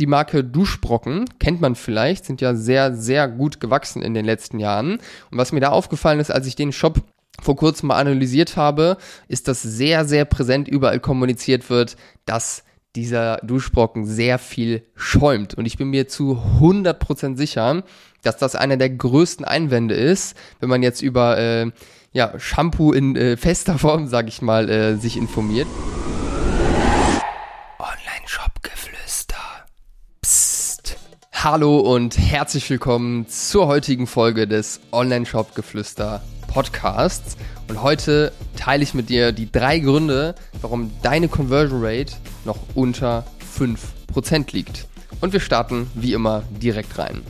Die Marke Duschbrocken kennt man vielleicht, sind ja sehr, sehr gut gewachsen in den letzten Jahren. Und was mir da aufgefallen ist, als ich den Shop vor kurzem mal analysiert habe, ist, dass sehr, sehr präsent überall kommuniziert wird, dass dieser Duschbrocken sehr viel schäumt. Und ich bin mir zu 100% sicher, dass das einer der größten Einwände ist, wenn man jetzt über äh, ja, Shampoo in äh, fester Form, sag ich mal, äh, sich informiert. Hallo und herzlich willkommen zur heutigen Folge des Online-Shop-Geflüster Podcasts. Und heute teile ich mit dir die drei Gründe, warum deine Conversion Rate noch unter 5% liegt. Und wir starten wie immer direkt rein.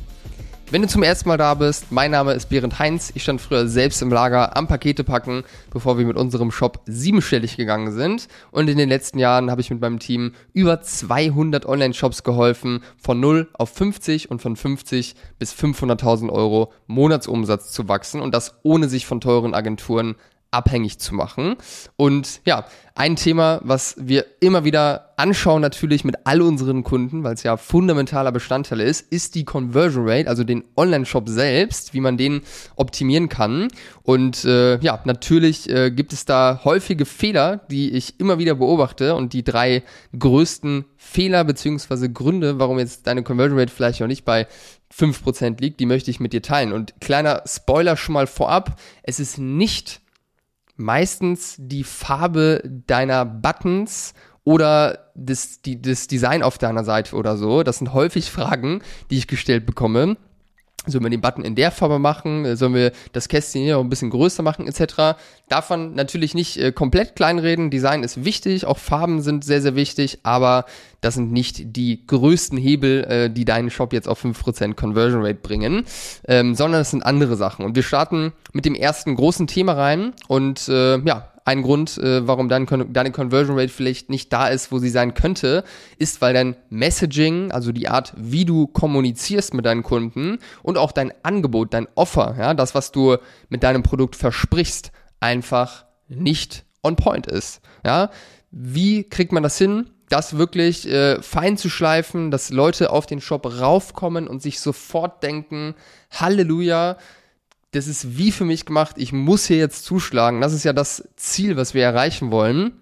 Wenn du zum ersten Mal da bist, mein Name ist Berend Heinz. Ich stand früher selbst im Lager am Pakete packen, bevor wir mit unserem Shop siebenstellig gegangen sind. Und in den letzten Jahren habe ich mit meinem Team über 200 Online-Shops geholfen, von 0 auf 50 und von 50 bis 500.000 Euro Monatsumsatz zu wachsen und das ohne sich von teuren Agenturen abhängig zu machen. Und ja, ein Thema, was wir immer wieder anschauen, natürlich mit all unseren Kunden, weil es ja fundamentaler Bestandteil ist, ist die Conversion Rate, also den Online-Shop selbst, wie man den optimieren kann. Und äh, ja, natürlich äh, gibt es da häufige Fehler, die ich immer wieder beobachte und die drei größten Fehler beziehungsweise Gründe, warum jetzt deine Conversion Rate vielleicht noch nicht bei 5% liegt, die möchte ich mit dir teilen. Und kleiner Spoiler schon mal vorab, es ist nicht meistens die Farbe deiner Buttons oder das, die, das Design auf deiner Seite oder so. Das sind häufig Fragen, die ich gestellt bekomme. Sollen wir den Button in der Farbe machen? Sollen wir das Kästchen hier ein bisschen größer machen, etc.? Davon natürlich nicht äh, komplett kleinreden. Design ist wichtig, auch Farben sind sehr, sehr wichtig, aber das sind nicht die größten Hebel, äh, die deinen Shop jetzt auf 5% Conversion Rate bringen, ähm, sondern es sind andere Sachen. Und wir starten mit dem ersten großen Thema rein und äh, ja, ein Grund, äh, warum dein, deine Conversion Rate vielleicht nicht da ist, wo sie sein könnte, ist, weil dein Messaging, also die Art, wie du kommunizierst mit deinen Kunden und auch dein Angebot, dein Offer, ja, das, was du mit deinem Produkt versprichst, einfach nicht on point ist. Ja, wie kriegt man das hin? das wirklich äh, fein zu schleifen, dass Leute auf den Shop raufkommen und sich sofort denken, Halleluja, das ist wie für mich gemacht, ich muss hier jetzt zuschlagen. Das ist ja das Ziel, was wir erreichen wollen.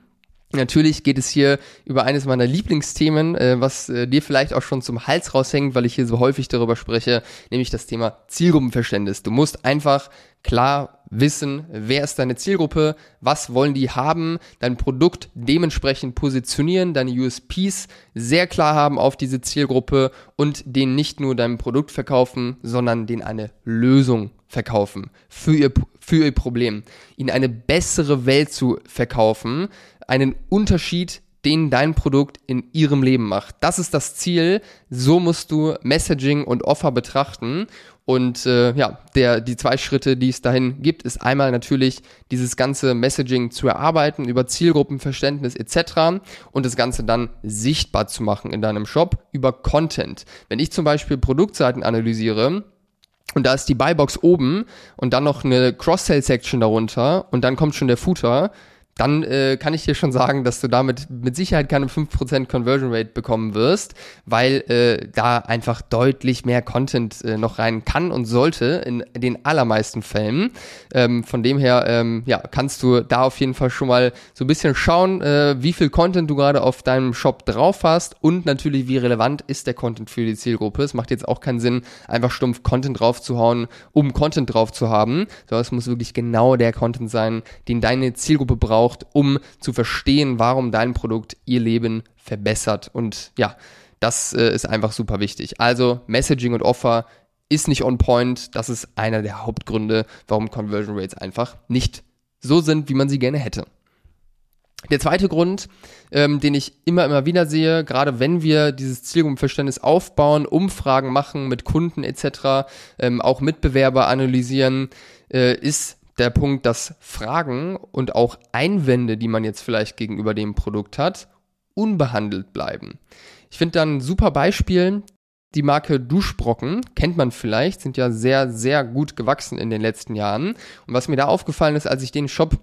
Natürlich geht es hier über eines meiner Lieblingsthemen, äh, was äh, dir vielleicht auch schon zum Hals raushängt, weil ich hier so häufig darüber spreche, nämlich das Thema Zielgruppenverständnis. Du musst einfach klar wissen, wer ist deine Zielgruppe, was wollen die haben, dein Produkt dementsprechend positionieren, deine USPs sehr klar haben auf diese Zielgruppe und denen nicht nur dein Produkt verkaufen, sondern denen eine Lösung verkaufen für ihr, für ihr Problem, ihnen eine bessere Welt zu verkaufen, einen Unterschied, den dein Produkt in ihrem Leben macht. Das ist das Ziel. So musst du Messaging und Offer betrachten. Und äh, ja, der, die zwei Schritte, die es dahin gibt, ist einmal natürlich dieses ganze Messaging zu erarbeiten über Zielgruppenverständnis etc. und das Ganze dann sichtbar zu machen in deinem Shop über Content. Wenn ich zum Beispiel Produktseiten analysiere, und da ist die Buybox oben und dann noch eine Cross-Sell-Section darunter und dann kommt schon der Footer dann äh, kann ich dir schon sagen, dass du damit mit Sicherheit keine 5% Conversion Rate bekommen wirst, weil äh, da einfach deutlich mehr Content äh, noch rein kann und sollte in den allermeisten Fällen. Ähm, von dem her, ähm, ja, kannst du da auf jeden Fall schon mal so ein bisschen schauen, äh, wie viel Content du gerade auf deinem Shop drauf hast und natürlich, wie relevant ist der Content für die Zielgruppe. Es macht jetzt auch keinen Sinn, einfach stumpf Content draufzuhauen, um Content drauf zu haben, sondern es muss wirklich genau der Content sein, den deine Zielgruppe braucht braucht, um zu verstehen, warum dein Produkt ihr Leben verbessert. Und ja, das äh, ist einfach super wichtig. Also Messaging und Offer ist nicht on point. Das ist einer der Hauptgründe, warum Conversion Rates einfach nicht so sind, wie man sie gerne hätte. Der zweite Grund, ähm, den ich immer, immer wieder sehe, gerade wenn wir dieses Zielgruppenverständnis aufbauen, Umfragen machen mit Kunden etc., ähm, auch Mitbewerber analysieren, äh, ist der Punkt, dass Fragen und auch Einwände, die man jetzt vielleicht gegenüber dem Produkt hat, unbehandelt bleiben. Ich finde dann ein super Beispiel, die Marke Duschbrocken, kennt man vielleicht, sind ja sehr, sehr gut gewachsen in den letzten Jahren. Und was mir da aufgefallen ist, als ich den Shop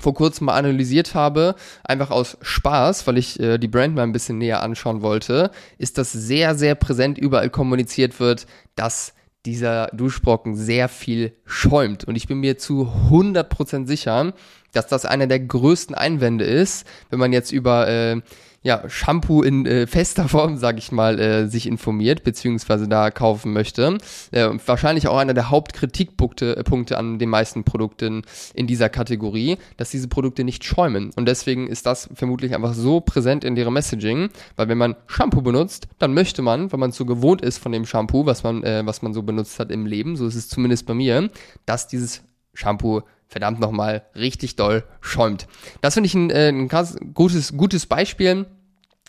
vor kurzem mal analysiert habe, einfach aus Spaß, weil ich äh, die Brand mal ein bisschen näher anschauen wollte, ist, dass sehr, sehr präsent überall kommuniziert wird, dass dieser Duschbrocken sehr viel schäumt. Und ich bin mir zu 100% sicher, dass das einer der größten Einwände ist, wenn man jetzt über äh, ja, Shampoo in äh, fester Form, sag ich mal, äh, sich informiert, beziehungsweise da kaufen möchte. Äh, wahrscheinlich auch einer der Hauptkritikpunkte äh, Punkte an den meisten Produkten in dieser Kategorie, dass diese Produkte nicht schäumen. Und deswegen ist das vermutlich einfach so präsent in deren Messaging, weil wenn man Shampoo benutzt, dann möchte man, weil man so gewohnt ist von dem Shampoo, was man, äh, was man so benutzt hat im Leben, so ist es zumindest bei mir, dass dieses Shampoo verdammt nochmal richtig doll schäumt. Das finde ich ein, äh, ein krass gutes, gutes Beispiel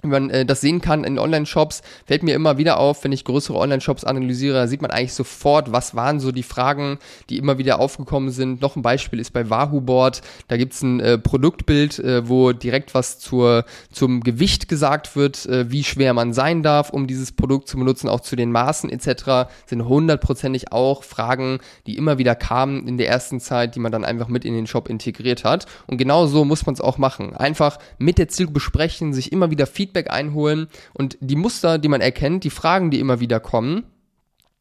wie man äh, das sehen kann in Online-Shops, fällt mir immer wieder auf, wenn ich größere Online-Shops analysiere, sieht man eigentlich sofort, was waren so die Fragen, die immer wieder aufgekommen sind. Noch ein Beispiel ist bei Wahoo Board, da gibt's ein äh, Produktbild, äh, wo direkt was zur, zum Gewicht gesagt wird, äh, wie schwer man sein darf, um dieses Produkt zu benutzen, auch zu den Maßen etc. sind hundertprozentig auch Fragen, die immer wieder kamen in der ersten Zeit, die man dann einfach mit in den Shop integriert hat. Und genau so muss man es auch machen. Einfach mit der Zielgruppe besprechen, sich immer wieder Feedback Feedback einholen und die Muster, die man erkennt, die Fragen, die immer wieder kommen,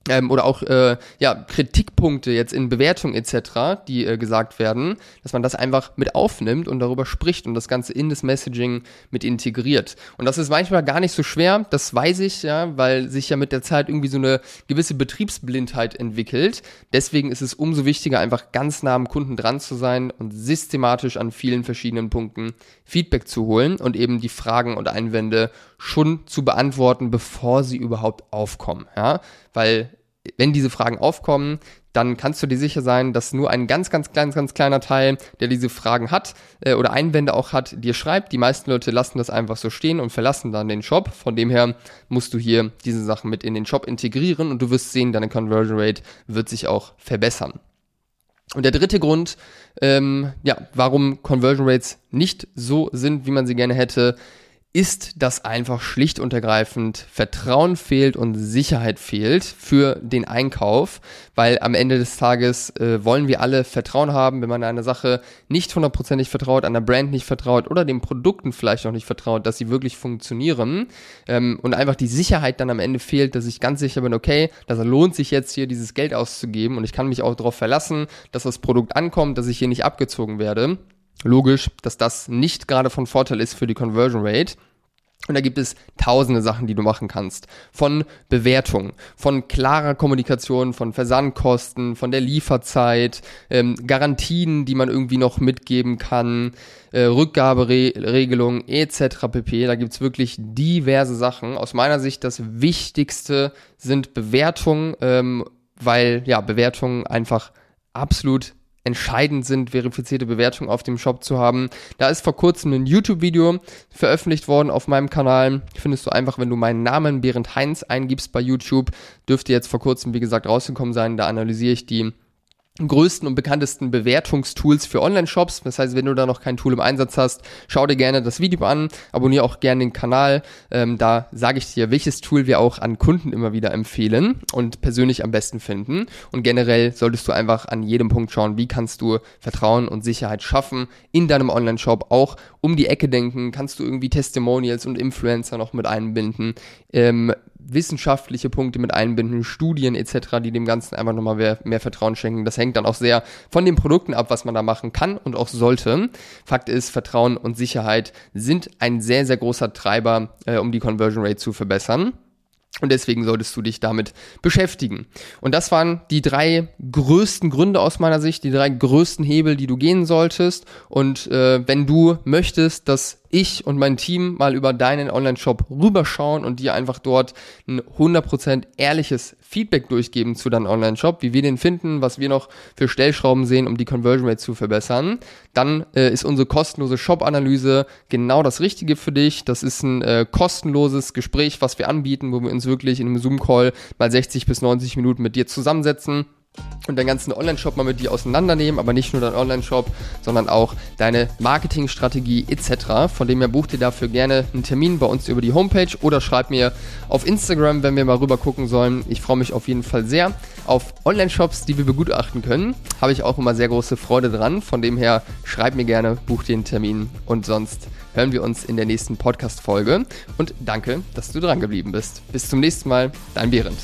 ähm, oder auch äh, ja, Kritikpunkte jetzt in Bewertungen etc., die äh, gesagt werden, dass man das einfach mit aufnimmt und darüber spricht und das Ganze in das Messaging mit integriert. Und das ist manchmal gar nicht so schwer, das weiß ich, ja, weil sich ja mit der Zeit irgendwie so eine gewisse Betriebsblindheit entwickelt. Deswegen ist es umso wichtiger, einfach ganz nah am Kunden dran zu sein und systematisch an vielen verschiedenen Punkten Feedback zu holen und eben die Fragen und Einwände schon zu beantworten, bevor sie überhaupt aufkommen. Ja? Weil wenn diese Fragen aufkommen, dann kannst du dir sicher sein, dass nur ein ganz, ganz, ganz, ganz kleiner Teil, der diese Fragen hat äh, oder Einwände auch hat, dir schreibt. Die meisten Leute lassen das einfach so stehen und verlassen dann den Shop. Von dem her musst du hier diese Sachen mit in den Shop integrieren und du wirst sehen, deine Conversion Rate wird sich auch verbessern. Und der dritte Grund, ähm, ja, warum Conversion Rates nicht so sind, wie man sie gerne hätte, ist, dass einfach schlicht und ergreifend Vertrauen fehlt und Sicherheit fehlt für den Einkauf, weil am Ende des Tages äh, wollen wir alle Vertrauen haben, wenn man einer Sache nicht hundertprozentig vertraut, einer Brand nicht vertraut oder den Produkten vielleicht auch nicht vertraut, dass sie wirklich funktionieren ähm, und einfach die Sicherheit dann am Ende fehlt, dass ich ganz sicher bin, okay, das lohnt sich jetzt hier dieses Geld auszugeben und ich kann mich auch darauf verlassen, dass das Produkt ankommt, dass ich hier nicht abgezogen werde logisch, dass das nicht gerade von Vorteil ist für die Conversion Rate. Und da gibt es tausende Sachen, die du machen kannst. Von Bewertung, von klarer Kommunikation, von Versandkosten, von der Lieferzeit, ähm, Garantien, die man irgendwie noch mitgeben kann, äh, Rückgaberegelungen etc. pp. Da gibt's wirklich diverse Sachen. Aus meiner Sicht das Wichtigste sind Bewertungen, ähm, weil ja Bewertungen einfach absolut entscheidend sind, verifizierte Bewertungen auf dem Shop zu haben. Da ist vor kurzem ein YouTube-Video veröffentlicht worden auf meinem Kanal. Findest du einfach, wenn du meinen Namen Berend Heinz eingibst bei YouTube, dürfte jetzt vor kurzem, wie gesagt, rausgekommen sein. Da analysiere ich die größten und bekanntesten Bewertungstools für Online-Shops. Das heißt, wenn du da noch kein Tool im Einsatz hast, schau dir gerne das Video an, abonniere auch gerne den Kanal. Ähm, da sage ich dir, welches Tool wir auch an Kunden immer wieder empfehlen und persönlich am besten finden. Und generell solltest du einfach an jedem Punkt schauen, wie kannst du Vertrauen und Sicherheit schaffen in deinem Online-Shop. Auch um die Ecke denken, kannst du irgendwie Testimonials und Influencer noch mit einbinden. Ähm, wissenschaftliche Punkte mit einbinden, Studien etc., die dem Ganzen einfach nochmal mehr, mehr Vertrauen schenken. Das hängt dann auch sehr von den Produkten ab, was man da machen kann und auch sollte. Fakt ist, Vertrauen und Sicherheit sind ein sehr, sehr großer Treiber, äh, um die Conversion Rate zu verbessern. Und deswegen solltest du dich damit beschäftigen. Und das waren die drei größten Gründe aus meiner Sicht, die drei größten Hebel, die du gehen solltest. Und äh, wenn du möchtest, dass ich und mein Team mal über deinen Online-Shop rüberschauen und dir einfach dort ein 100% ehrliches Feedback durchgeben zu deinem Online-Shop, wie wir den finden, was wir noch für Stellschrauben sehen, um die Conversion Rate zu verbessern, dann äh, ist unsere kostenlose Shop-Analyse genau das Richtige für dich. Das ist ein äh, kostenloses Gespräch, was wir anbieten, wo wir uns wirklich in einem Zoom-Call mal 60 bis 90 Minuten mit dir zusammensetzen und deinen ganzen Online-Shop mal mit dir auseinandernehmen, aber nicht nur dein Online-Shop, sondern auch deine Marketingstrategie etc. Von dem her buch dir dafür gerne einen Termin bei uns über die Homepage oder schreib mir auf Instagram, wenn wir mal rüber gucken sollen. Ich freue mich auf jeden Fall sehr auf Online-Shops, die wir begutachten können. Habe ich auch immer sehr große Freude dran. Von dem her schreib mir gerne, buch dir einen Termin und sonst hören wir uns in der nächsten Podcast-Folge. Und danke, dass du dran geblieben bist. Bis zum nächsten Mal, dein Behrendt.